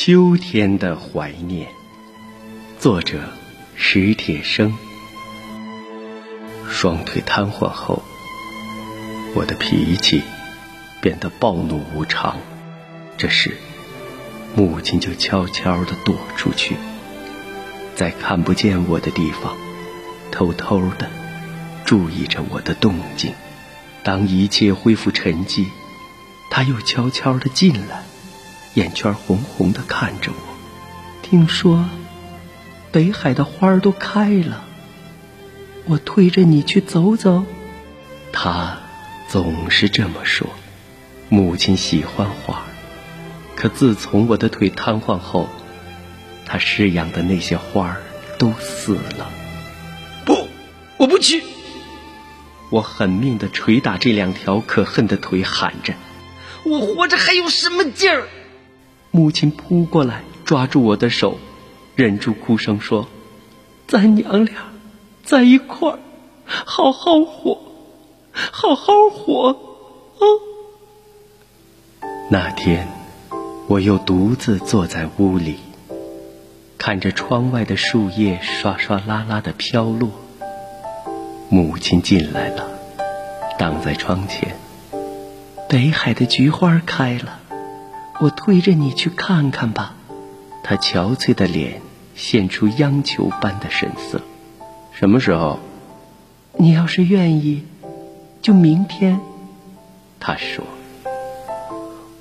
秋天的怀念，作者史铁生。双腿瘫痪后，我的脾气变得暴怒无常。这时，母亲就悄悄地躲出去，在看不见我的地方，偷偷地注意着我的动静。当一切恢复沉寂，她又悄悄地进来。眼圈红红的看着我，听说北海的花儿都开了，我推着你去走走。他总是这么说。母亲喜欢花，可自从我的腿瘫痪后，他饲养的那些花儿都死了。不，我不去！我狠命的捶打这两条可恨的腿，喊着：“我活着还有什么劲儿？”母亲扑过来，抓住我的手，忍住哭声说：“咱娘俩在一块儿，好好活，好好活啊！”那天，我又独自坐在屋里，看着窗外的树叶刷刷啦啦的飘落。母亲进来了，挡在窗前。北海的菊花开了。我推着你去看看吧，他憔悴的脸现出央求般的神色。什么时候？你要是愿意，就明天。他说。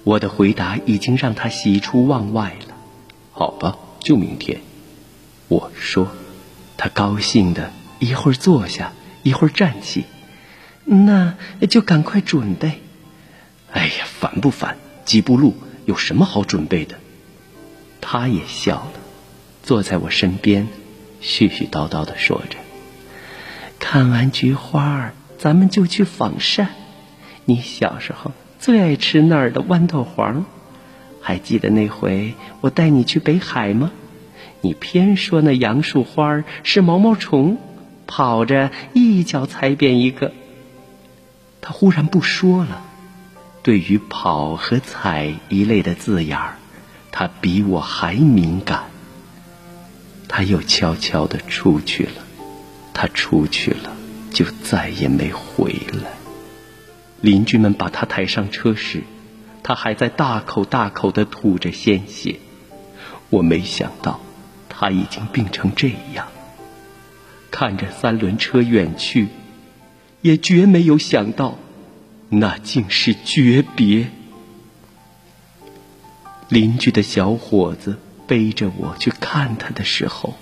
我的回答已经让他喜出望外了。好吧，就明天。我说。他高兴的一会儿坐下，一会儿站起。那就赶快准备。哎呀，烦不烦？几步路。有什么好准备的？他也笑了，坐在我身边，絮絮叨叨的说着：“看完菊花，咱们就去仿膳。你小时候最爱吃那儿的豌豆黄，还记得那回我带你去北海吗？你偏说那杨树花是毛毛虫，跑着一脚踩扁一个。他忽然不说了。”对于“跑”和“踩”一类的字眼儿，他比我还敏感。他又悄悄的出去了，他出去了，就再也没回来。邻居们把他抬上车时，他还在大口大口的吐着鲜血。我没想到，他已经病成这样。看着三轮车远去，也绝没有想到。那竟是诀别。邻居的小伙子背着我去看他的时候，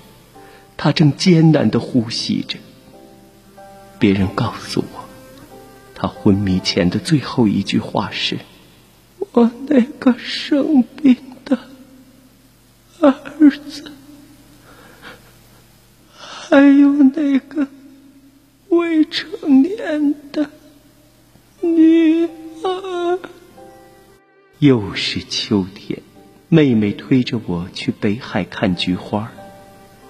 他正艰难的呼吸着。别人告诉我，他昏迷前的最后一句话是：“我那个生病的儿子，还有那个又是秋天，妹妹推着我去北海看菊花。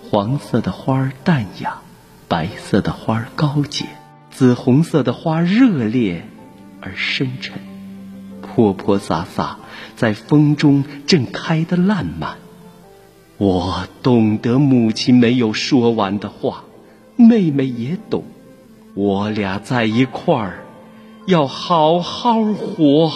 黄色的花淡雅，白色的花高洁，紫红色的花热烈而深沉，泼泼洒洒，在风中正开得烂漫。我懂得母亲没有说完的话，妹妹也懂，我俩在一块儿。要好好活。